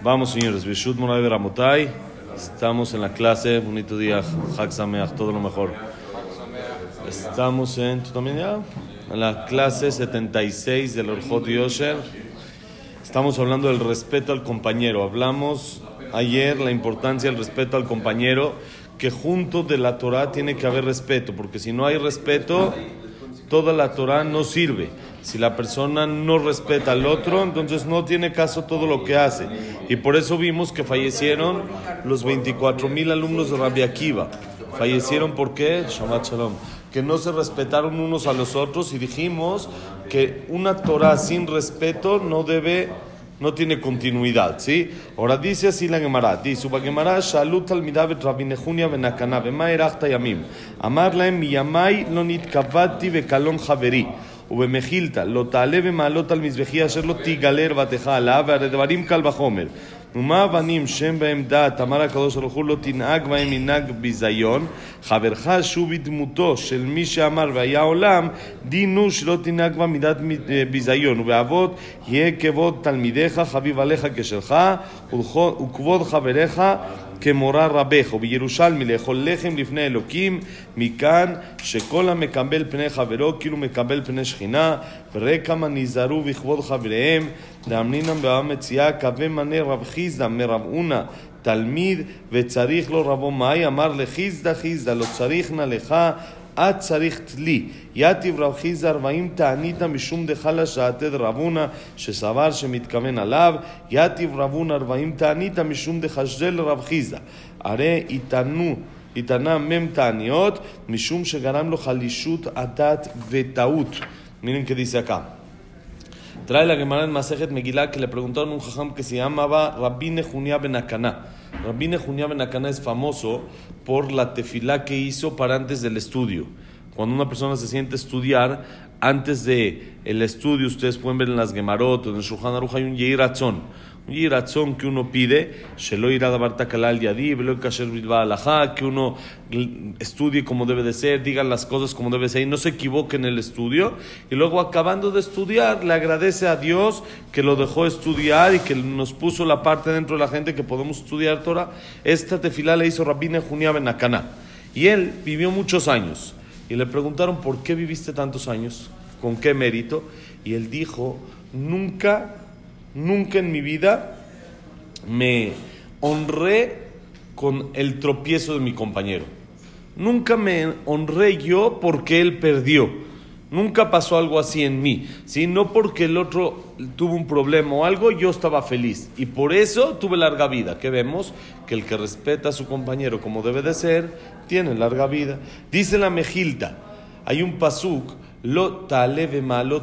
Vamos, señores. Bishut Moray. Estamos en la clase. Bonito día. Hak Sameach, todo lo mejor. Estamos en. ¿Tú también ya? En la clase 76 del Orjot Yosher. Estamos hablando del respeto al compañero. Hablamos ayer la importancia del respeto al compañero. Que junto de la Torah tiene que haber respeto. Porque si no hay respeto, toda la Torah no sirve. Si la persona no respeta al otro, entonces no tiene caso todo lo que hace. Y por eso vimos que fallecieron los 24 mil alumnos de Rabbi Akiva. Fallecieron porque, Shabbat Shalom, que no se respetaron unos a los otros y dijimos que una Torah sin respeto no debe no tiene continuidad, ¿sí? Ahora dice así la Gemara, dice, Uba Gemara, Shalut al midavet Rabbi Nehunia benakana, bema erachta yamim, amar laem miyamai lo nitkavati bekalon javeri, ובמחילתא, לא תעלה במעלות על מזבחי אשר לא תיגלר ותך עליו, והרי דברים קל וחומר. ומה אבנים שם בהם דעת, אמר הקדוש ברוך הוא, לא תנהג בהם מנהג ביזיון, חברך שוב בדמותו של מי שאמר והיה עולם, דינו שלא תנהג בה מידת ביזיון, ובאבות יהיה כבוד תלמידיך, חביב עליך כשלך, וכבוד חבריך כמורה רבך, ובירושלמי לאכול לחם לפני אלוקים, מכאן שכל המקבל פני חברו כאילו מקבל פני שכינה, וראה כמה נזהרו בכבוד חבריהם, דאמרינם בעם מציאה, קווה מנה רב חיסדא מרב אונה, תלמיד, וצריך לו רבו מאי, אמר לחיסדא חיסדא, לא צריך נא לך את צריך תלי. יתיב רב חיסדא ארבעים תענית משום דחלה שעתד רבונה שסבר שמתכוון עליו, יתיב רבונה ארבעים תענית משום דחשדל רב חיסדא. הרי יתענו התענה מ"ם תעניות משום שגרם לו חלישות הדת וטעות. Miren que dice acá. Trae la Gemara en Masejet Megillah que le preguntaron a un jajam que se llamaba Rabbi Nehunia Ben Akaná. Rabbi Nehunia Ben Akaná es famoso por la tefilá que hizo para antes del estudio. Cuando una persona se siente estudiar, antes de el estudio, ustedes pueden ver en las Gemarot en el Shulchan Aruch hay un Yeiratzon. Un Yeiratzon que uno pide, irá davar takalal yadi, velo kasher bilba alajá, que uno estudie como debe de ser, digan las cosas como debe ser y no se equivoque en el estudio. Y luego acabando de estudiar, le agradece a Dios que lo dejó estudiar y que nos puso la parte dentro de la gente que podemos estudiar Torah. Esta tefilá le hizo Rabbi Junia Benacaná. Y él vivió muchos años. Y le preguntaron, ¿por qué viviste tantos años? ¿Con qué mérito? Y él dijo, nunca, nunca en mi vida me honré con el tropiezo de mi compañero. Nunca me honré yo porque él perdió. Nunca pasó algo así en mí, ¿sí? No porque el otro tuvo un problema o algo, yo estaba feliz. Y por eso tuve larga vida. Que vemos que el que respeta a su compañero como debe de ser, tiene larga vida. Dice la Mejilta, hay un pasuk,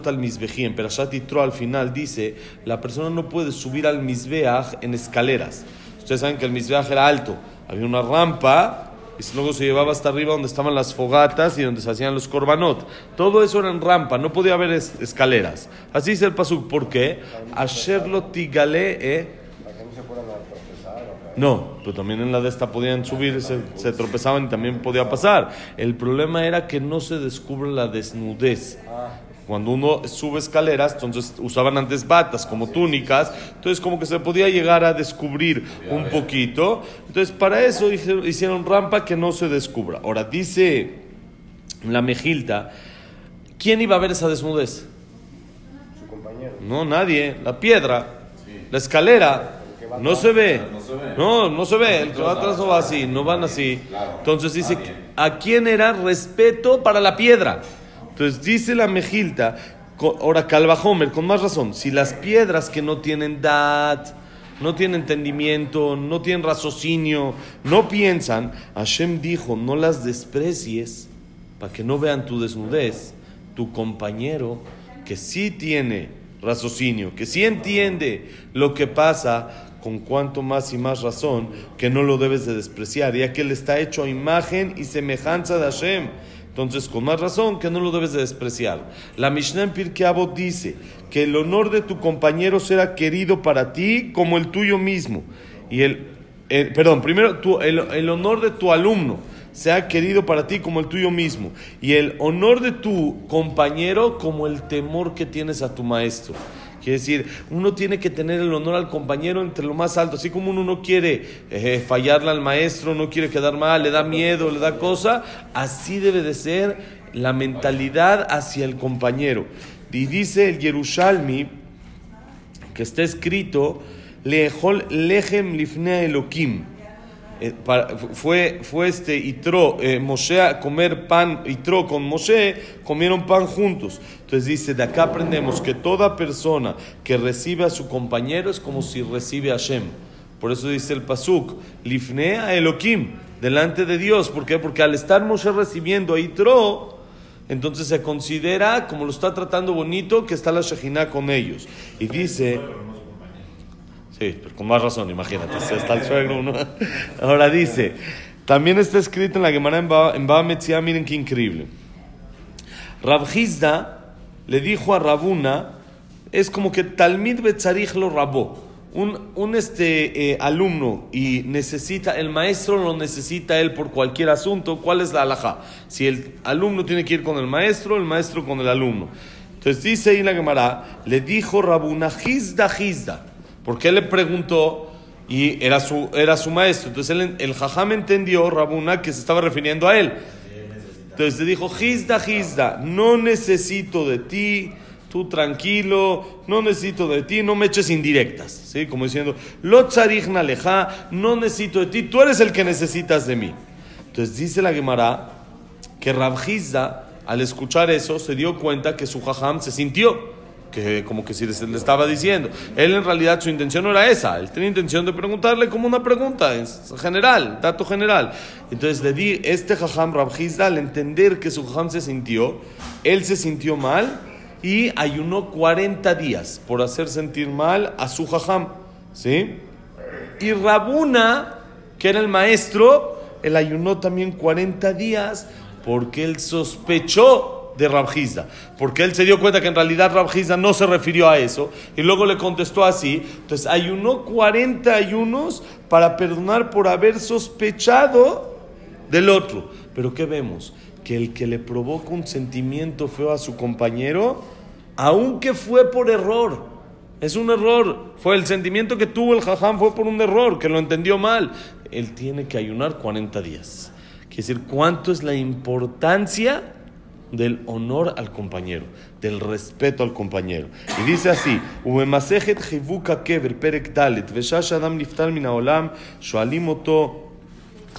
al misbejí. En Perashat Yitro al final dice, la persona no puede subir al misbeach en escaleras. Ustedes saben que el misbeach era alto. Había una rampa y luego se llevaba hasta arriba donde estaban las fogatas y donde se hacían los korbanot. Todo eso era en rampa, no podía haber es escaleras. Así dice el pasuk. ¿Por qué? Asherlo tigale, eh. No, pero también en la de esta podían subir, se, se, tropezaban y también podía pasar. El problema era que no se descubre la desnudez. Cuando uno sube escaleras, entonces usaban antes batas como túnicas, entonces como que se podía llegar a descubrir un poquito. Entonces para eso hicieron rampa que no se descubra. Ahora dice la Mejilta, ¿quién iba a ver esa desnudez? Su compañero. No, nadie. La piedra, la escalera. No se ve. No, no se ve. El que va atrás no va así, no van así. Entonces dice, ¿a quién era respeto para la piedra? Entonces dice la Mejilta, ahora Calvajomer, con más razón, si las piedras que no tienen dad, no tienen entendimiento, no tienen raciocinio, no piensan, Hashem dijo, no las desprecies para que no vean tu desnudez, tu compañero que sí tiene raciocinio, que sí entiende lo que pasa, con cuanto más y más razón que no lo debes de despreciar, ya que él está hecho a imagen y semejanza de Hashem. Entonces, con más razón que no lo debes de despreciar. La Mishnah en Pirkei Avot dice que el honor de tu compañero será querido para ti como el tuyo mismo. Y el, el perdón, primero tu, el, el honor de tu alumno sea querido para ti como el tuyo mismo. Y el honor de tu compañero como el temor que tienes a tu maestro. Quiere decir, uno tiene que tener el honor al compañero entre lo más alto. Así como uno no quiere eh, fallarle al maestro, no quiere quedar mal, le da miedo, le da cosa, así debe de ser la mentalidad hacia el compañero. Y dice el Yerushalmi, que está escrito, Lejol Lehem Lifnea Elohim. Eh, para- fue, fue este Itro, eh, Moshe a comer pan, Itro con Moshe, comieron pan juntos. Entonces dice, de acá aprendemos que toda persona que recibe a su compañero es como si recibe a Hashem. Por eso dice el Pasuk, Lifnea Elohim, delante de Dios. ¿Por qué? Porque al estar Moshe recibiendo a Itro, entonces se considera, como lo está tratando bonito, que está la Shejina con ellos. Y dice... Sí, pero con más razón, imagínate, si está el suegro uno. Ahora dice, también está escrito en la Gemara en Metzia, miren qué increíble. Rabhizda le dijo a Rabuna, es como que Talmid Betzarich lo rabó. Un, un este, eh, alumno y necesita, el maestro lo necesita él por cualquier asunto, ¿cuál es la alhaja? Si el alumno tiene que ir con el maestro, el maestro con el alumno. Entonces dice ahí la Gemara, le dijo Rabuna, Hizda, Hizda, porque él le preguntó y era su, era su maestro. Entonces el jajam entendió, Rabuna, que se estaba refiriendo a él. Entonces le dijo, Gizda, Gizda, no necesito de ti, tú tranquilo, no necesito de ti, no me eches indirectas. ¿Sí? Como diciendo, Lo leja, no necesito de ti, tú eres el que necesitas de mí. Entonces dice la Gemara que Rab Gizda, al escuchar eso, se dio cuenta que su jajam se sintió. Que como que si le estaba diciendo. Él en realidad su intención no era esa. Él tenía intención de preguntarle como una pregunta en general, dato general. Entonces le di, este jajam Rabjizda, al entender que su jajam se sintió, él se sintió mal y ayunó 40 días por hacer sentir mal a su jajam. ¿Sí? Y Rabuna, que era el maestro, él ayunó también 40 días porque él sospechó de Rabjizda, porque él se dio cuenta que en realidad Rabjizda no se refirió a eso y luego le contestó así, entonces ayunó 40 ayunos para perdonar por haber sospechado del otro. Pero ¿qué vemos? Que el que le provoca un sentimiento feo a su compañero, aunque fue por error, es un error. Fue el sentimiento que tuvo el jajam fue por un error, que lo entendió mal. Él tiene que ayunar 40 días. Quiere decir, ¿cuánto es la importancia del honor al compañero, del respeto al compañero? Y dice así, ובמסכת חיבוק הקבר, פרק ד', ושעה שאדם נפטר מן העולם, שואלים אותו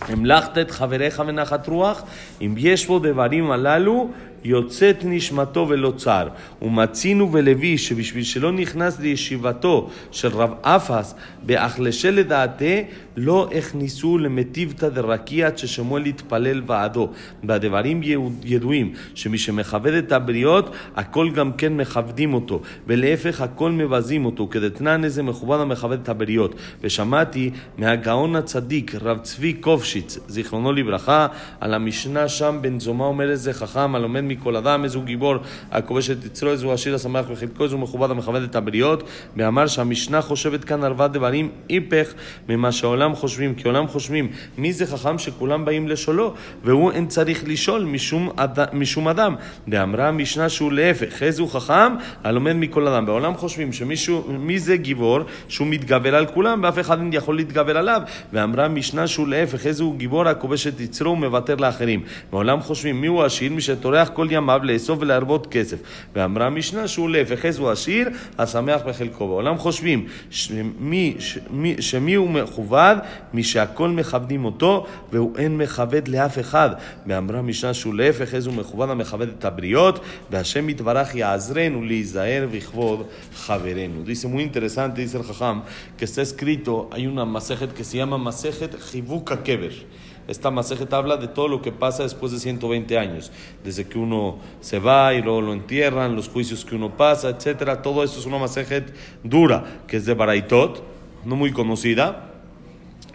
המלכת את חבריך ונחת רוח, אם יש בו דברים הללו, יוצאת נשמתו ולא צר. ומצינו ולוי, שבשביל שלא נכנס לישיבתו של רב אפס, באכלשי לדעתי, לא הכניסו למטיבתא דרקיע עד ששמואל התפלל בעדו. והדברים ידועים, שמי שמכבד את הבריות, הכל גם כן מכבדים אותו, ולהפך הכל מבזים אותו, כדתנן איזה מכובד המכבד את הבריות. ושמעתי מהגאון הצדיק, רב צבי קופשיץ, זיכרונו לברכה, על המשנה שם בן זומא אומר איזה חכם, הלומד מכל אדם, איזה הוא גיבור, הכובש את יצרו, איזה הוא עשיר השמח בחלקו, איזה הוא מכובד המכבד את הבריות, ואמר שהמשנה חושבת כאן ארבע דברים היפך ממה שהעולם חושבים, כי העולם חושבים מי זה חכם שכולם באים לשאולו, והוא אין צריך לשאול משום, אד... משום אדם. ואמרה המשנה שהוא להפך, איזה הוא חכם הלומד מכל אדם. בעולם חושבים שמישהו, מי זה גיבור שהוא מתגבר על כולם ואף אחד אין יכול להתגבר עליו. ואמרה המשנה שהוא להפך, איזה הוא גיבור הכובש את יצרו ומוותר לאחרים. בעולם חושבים מי הוא עשיר, מי שטורח כל ימיו לאסוף ולהרבות כסף. ואמרה המשנה שהוא להפך, איזה הוא עשיר, השמח בחלקו. בעולם חושבים שמי, שמי, שמי הוא מכובד, מי שהכל מכבדים אותו, והוא אין מכבד לאף אחד. ואמרה המשנה שהוא להפך, איזה הוא מכובד המכבד את הבריות, והשם יתברך יעזרנו להיזהר בכבוד חברנו. Dice muy interesante, dice escrito, hay una masejet que se llama masejet Jivuka Keber. Esta masejet habla de todo lo que pasa después de 120 años, desde que uno se va y luego lo entierran, los juicios que uno pasa, etcétera. Todo eso es una masejet dura, que es de Baraitot, no muy conocida.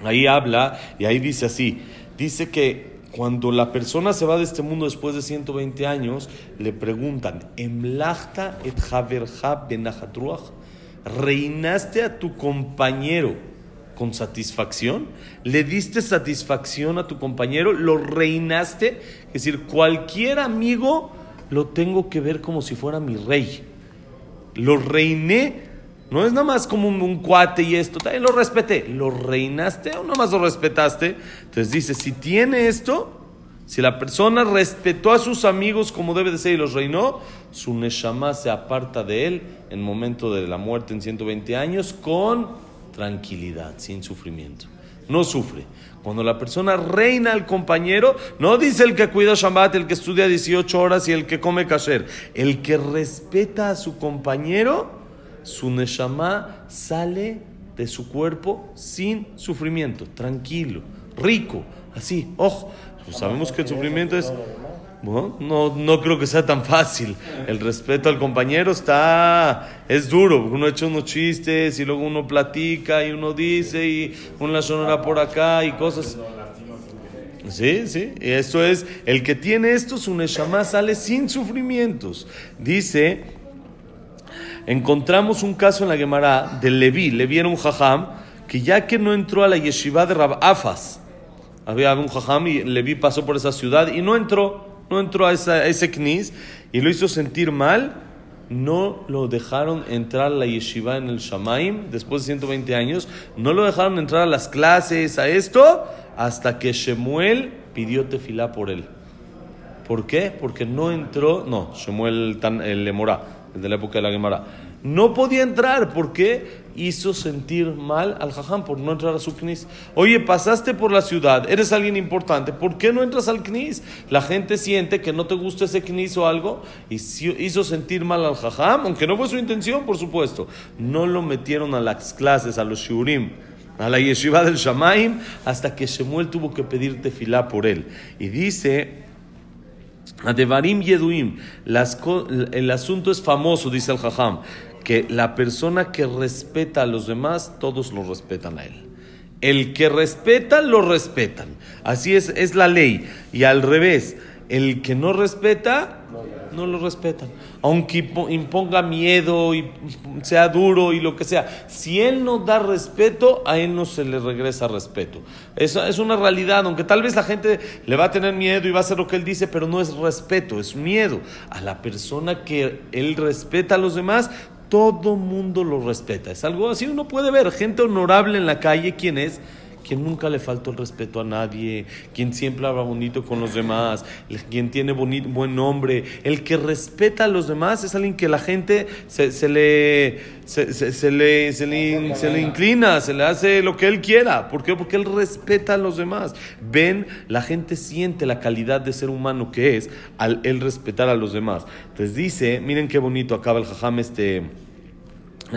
Ahí habla y ahí dice así, dice que cuando la persona se va de este mundo después de 120 años, le preguntan, ¿Emlachta et benachatruach? ¿Reinaste a tu compañero con satisfacción? ¿Le diste satisfacción a tu compañero? ¿Lo reinaste? Es decir, cualquier amigo lo tengo que ver como si fuera mi rey. lo reiné. No es nada más como un, un cuate y esto, también lo respeté. ¿Lo reinaste o nada más lo respetaste? Entonces dice, si tiene esto, si la persona respetó a sus amigos como debe de ser y los reinó, su neshama se aparta de él en momento de la muerte en 120 años con tranquilidad, sin sufrimiento. No sufre. Cuando la persona reina al compañero, no dice el que cuida Shabbat, el que estudia 18 horas y el que come kasher. El que respeta a su compañero, su neshama sale de su cuerpo sin sufrimiento, tranquilo, rico, así. Ojo, pues sabemos que el sufrimiento es... No, no creo que sea tan fácil. El respeto al compañero está, es duro. Uno echa unos chistes y luego uno platica y uno dice y una sonora por acá y cosas. Sí, sí. Y esto es, el que tiene esto, su neshama sale sin sufrimientos. Dice, encontramos un caso en la Gemara de Levi. Levi era un jajam que ya que no entró a la yeshiva de Rab Afas, había un jajam y Levi pasó por esa ciudad y no entró no entró a, ese knis y lo hizo sentir mal, no lo dejaron entrar a la yeshiva en el Shamaim después de 120 años, no lo dejaron entrar a las clases, a esto, hasta que Shemuel pidió tefilá por él. ¿Por qué? Porque no entró, no, Shemuel el Lemorá, el de la época de la Gemara no podía entrar porque hizo sentir mal al jajam por no entrar a su knis. Oye, pasaste por la ciudad, eres alguien importante, ¿por qué no entras al knis? La gente siente que no te gusta ese knis o algo y hizo sentir mal al jajam, aunque no fue su intención, por supuesto. No lo metieron a las clases, a los shurim a la yeshiva del Shamaim, hasta que Shemuel tuvo que pedir tefilá por él. Y dice a Devarim Yeduim, el asunto es famoso, dice el Jajam, que la persona que respeta a los demás, todos lo respetan a él. El que respeta, lo respetan. Así es, es la ley. Y al revés, el que no respeta, no lo respetan. Aunque imponga miedo y sea duro y lo que sea. Si él no da respeto, a él no se le regresa respeto. Eso es una realidad, aunque tal vez la gente le va a tener miedo y va a hacer lo que él dice, pero no es respeto, es miedo. A la persona que él respeta a los demás, todo mundo lo respeta. Es algo así, uno puede ver gente honorable en la calle, ¿quién es? Quien nunca le faltó el respeto a nadie, quien siempre habla bonito con los demás, quien tiene buen nombre, el que respeta a los demás es alguien que la gente se, le, se, le, se, le, inclina, se le hace lo que él quiera. ¿Por qué? Porque él respeta a los demás. Ven, la gente siente la calidad de ser humano que es al respetar a los demás. Entonces dice, miren qué bonito acaba el jajam este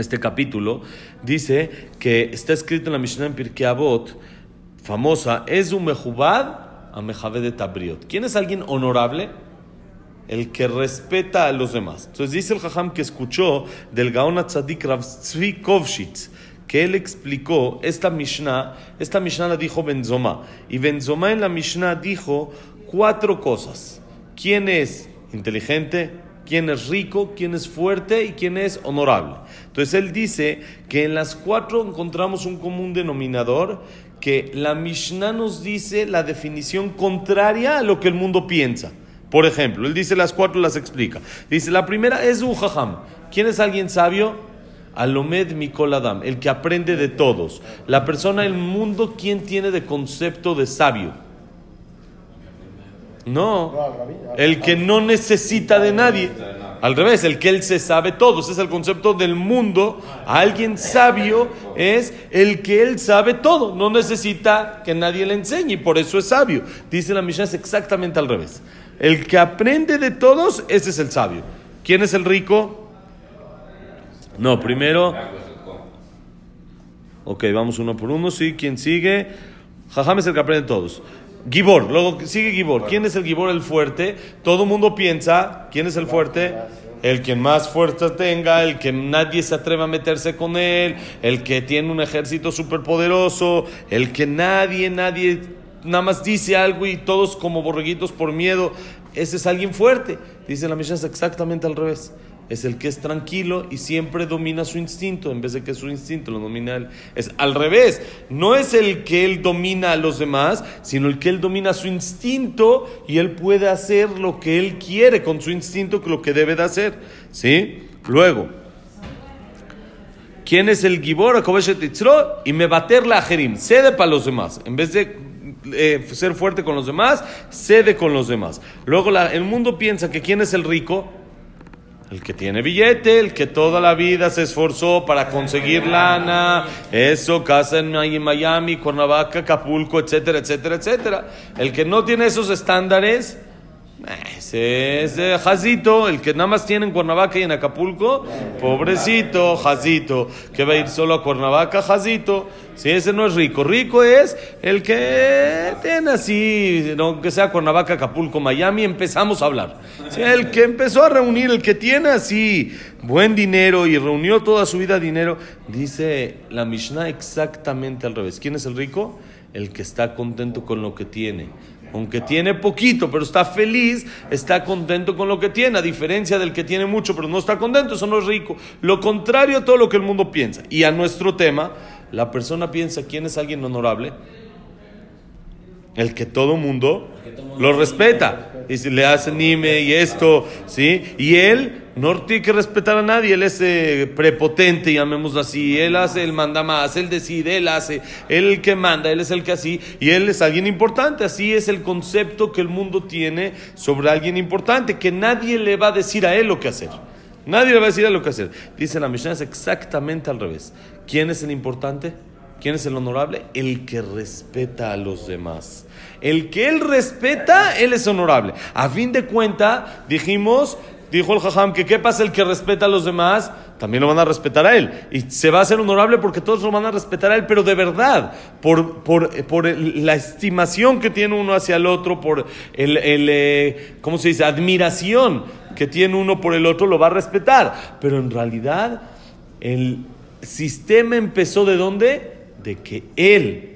este capítulo, dice que está escrito en la Mishnah en Pirkei Avot, famosa, es un mejubad a mejave de tabriot. ¿Quién es alguien honorable? El que respeta a los demás. Entonces dice el Jajam que escuchó del Gaon Tzadik Rav Tzvi Kovshitz, que él explicó esta Mishnah, esta Mishnah la dijo Benzoma, y Benzoma en la Mishnah dijo cuatro cosas. ¿Quién es inteligente? Quién es rico, quién es fuerte y quién es honorable. Entonces él dice que en las cuatro encontramos un común denominador que la Mishnah nos dice la definición contraria a lo que el mundo piensa. Por ejemplo, él dice las cuatro, las explica. Dice, la primera es Ujaham. ¿Quién es alguien sabio? Alomed Mikol Adam, el que aprende de todos. La persona del mundo, ¿quién tiene de concepto de sabio? No, el que no necesita de nadie. Al revés, el que él se sabe todo. Ese es el concepto del mundo. Alguien sabio es el que él sabe todo. No necesita que nadie le enseñe y por eso es sabio. Dice la Mishnah, es exactamente al revés. El que aprende de todos, ese es el sabio. ¿Quién es el rico? No, primero. Ok, vamos uno por uno. Sí, ¿quién sigue? Jajam es el que aprende de todos. Gibor, luego sigue Gibor. ¿Quién es el Gibor, el fuerte? Todo el mundo piensa, ¿quién es el fuerte? El que más fuerza tenga, el que nadie se atreva a meterse con él, el que tiene un ejército superpoderoso, el que nadie, nadie nada más dice algo y todos como borreguitos por miedo. Ese es alguien fuerte. Dice la Mishnah es exactamente al revés es el que es tranquilo y siempre domina su instinto, en vez de que su instinto lo domina él. Es al revés, no es el que él domina a los demás, sino el que él domina su instinto y él puede hacer lo que él quiere con su instinto, lo que debe de hacer. ¿Sí? Luego, ¿Quién es el Gibor? Y me bater la Jerim. Cede para los demás. En vez de eh, ser fuerte con los demás, cede con los demás. Luego la- el mundo piensa que ¿quién es el rico? El que tiene billete, el que toda la vida se esforzó para conseguir lana, eso, casa en Miami, Cuernavaca, Acapulco, etcétera, etcétera, etcétera. El que no tiene esos estándares, ese es eh, Jazito, el que nada más tiene en Cuernavaca y en Acapulco, pobrecito, Jazito, que va a ir solo a Cuernavaca, Jazito. Si ese no es rico, rico es el que tiene así, no, que sea Cuernavaca, Acapulco, Miami, empezamos a hablar. Sí, el que empezó a reunir, el que tiene así buen dinero y reunió toda su vida dinero, dice la Mishnah exactamente al revés. ¿Quién es el rico? El que está contento con lo que tiene. Aunque tiene poquito, pero está feliz, está contento con lo que tiene, a diferencia del que tiene mucho, pero no está contento, eso no es rico. Lo contrario a todo lo que el mundo piensa. Y a nuestro tema, la persona piensa quién es alguien honorable, el que todo mundo lo respeta. Y si le hace anime y esto, ¿sí? Y él no tiene que respetar a nadie, él es eh, prepotente, llamémoslo así. Él hace, él manda más, él decide, él hace, él el que manda, él es el que así. Y él es alguien importante, así es el concepto que el mundo tiene sobre alguien importante, que nadie le va a decir a él lo que hacer. Nadie le va a decir a él lo que hacer. Dice la Mishnah, es exactamente al revés. ¿Quién es el importante? ¿Quién es el honorable? El que respeta a los demás. El que él respeta, él es honorable. A fin de cuenta, dijimos, dijo el Jajam, que qué pasa el que respeta a los demás, también lo van a respetar a él. Y se va a hacer honorable porque todos lo van a respetar a él, pero de verdad, por, por, por la estimación que tiene uno hacia el otro, por el, el, eh, ¿cómo se dice? Admiración que tiene uno por el otro, lo va a respetar. Pero en realidad, el sistema empezó de dónde? De que él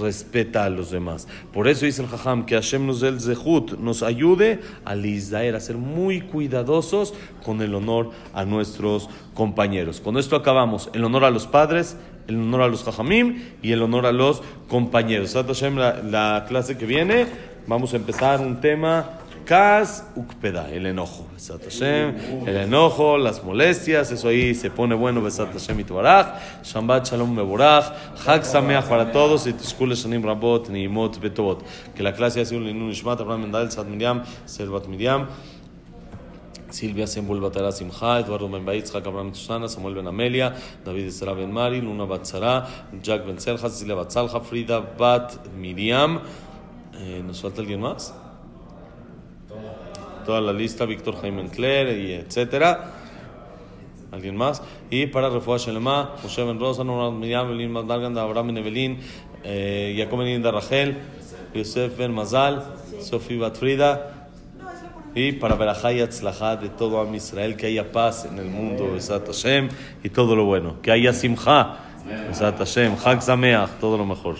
respeta a los demás. Por eso dice el Jajam que Hashem nos el Zehut, nos ayude a Lisdaer a ser muy cuidadosos con el honor a nuestros compañeros. Con esto acabamos. El honor a los padres, el honor a los Jajamim y el honor a los compañeros. Hashem, la, la clase que viene, vamos a empezar un tema. Kaz ukpeda, el enojo. Besat Hashem, el enojo, las molestias, eso ahí se pone bueno. Besat Hashem y Tubaraj. Shambat Shalom Meborach. Hag Sameach para todos y Tishkul Shanim Rabot, Niimot Betovot. Que la clase ha sido un Linun Ishmat, Abraham Mendal, Sad Miriam, Selvat Miriam. Silvia Sembul Batara Simcha, Eduardo Ben Baitzhak, Abraham Susana, Samuel Ben Amelia, David Esra Ben Mari, Luna Batzara, Jack Ben Serja, Cecilia Batzalja, Frida Bat Miriam. Eh, ¿Nos falta alguien más? Toda la lista, Víctor Jaime Encler, y etcétera. ¿Alguien más? Y para Refuah Shelema, Moshe Ben Rosa, Nora Miriam, Belín Madalgan, Abraham Ben Evelyn, eh, Jacob Ben Rachel, Yosef Ben Mazal, Sofía Batfrida. Y para Berajá y Atzlajá de todo Am Israel, que haya paz en el mundo, Besat Hashem, y todo lo bueno. Que haya Simcha, Besat Hashem, Chag Zameach, todo lo mejor.